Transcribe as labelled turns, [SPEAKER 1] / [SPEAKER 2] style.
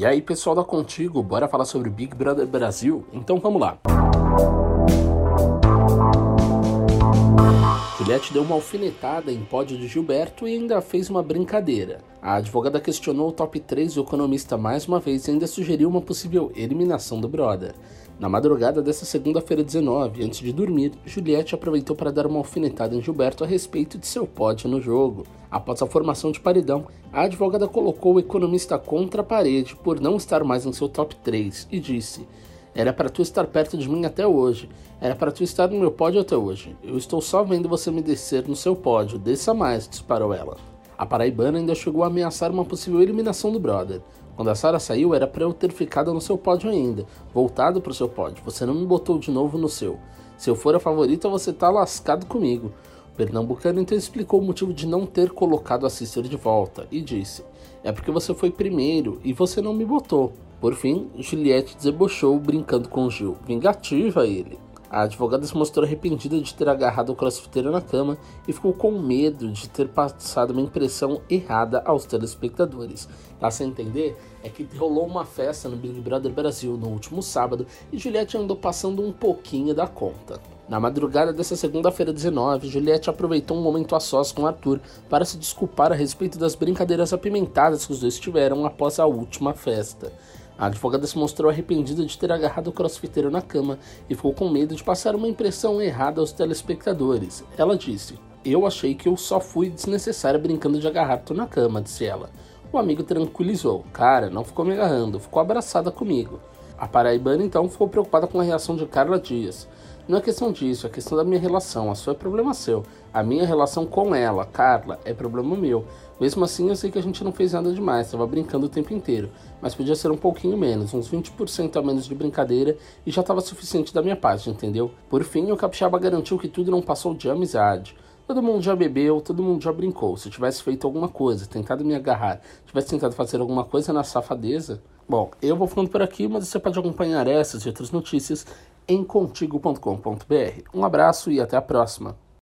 [SPEAKER 1] E aí, pessoal da Contigo, bora falar sobre Big Brother Brasil? Então vamos lá. Juliette deu uma alfinetada em pódio de Gilberto e ainda fez uma brincadeira. A advogada questionou o top 3 do economista mais uma vez e ainda sugeriu uma possível eliminação do brother. Na madrugada dessa segunda-feira 19, antes de dormir, Juliette aproveitou para dar uma alfinetada em Gilberto a respeito de seu pódio no jogo. Após a formação de paredão, a advogada colocou o economista contra a parede por não estar mais em seu top 3 e disse: Era para tu estar perto de mim até hoje. Era para tu estar no meu pódio até hoje. Eu estou só vendo você me descer no seu pódio. Desça mais, disparou ela. A paraibana ainda chegou a ameaçar uma possível eliminação do brother. Quando a Sara saiu, era para eu ter ficado no seu pódio ainda, voltado pro seu pódio. Você não me botou de novo no seu. Se eu for a favorita, você tá lascado comigo. O pernambucano então explicou o motivo de não ter colocado a Sister de volta e disse: É porque você foi primeiro e você não me botou. Por fim, Juliette debochou brincando com Gil. Vingativa ele. A advogada se mostrou arrependida de ter agarrado o crossfiteiro na cama e ficou com medo de ter passado uma impressão errada aos telespectadores. Tá sem entender? É que rolou uma festa no Big Brother Brasil no último sábado e Juliette andou passando um pouquinho da conta. Na madrugada dessa segunda-feira 19, Juliette aproveitou um momento a sós com Arthur para se desculpar a respeito das brincadeiras apimentadas que os dois tiveram após a última festa. A advogada se mostrou arrependida de ter agarrado o crossfiteiro na cama e ficou com medo de passar uma impressão errada aos telespectadores. Ela disse: Eu achei que eu só fui desnecessária brincando de agarrar tu na cama, disse ela. O amigo tranquilizou: Cara, não ficou me agarrando, ficou abraçada comigo. A paraibana então ficou preocupada com a reação de Carla Dias. Não é questão disso, é questão da minha relação. A sua é problema seu. A minha relação com ela, Carla, é problema meu. Mesmo assim, eu sei que a gente não fez nada demais, estava brincando o tempo inteiro. Mas podia ser um pouquinho menos, uns 20% a menos de brincadeira e já estava suficiente da minha parte, entendeu? Por fim, o capixaba garantiu que tudo não passou de amizade. Todo mundo já bebeu, todo mundo já brincou. Se tivesse feito alguma coisa, tentado me agarrar, tivesse tentado fazer alguma coisa na safadeza. Bom, eu vou ficando por aqui, mas você pode acompanhar essas e outras notícias em contigo.com.br. Um abraço e até a próxima.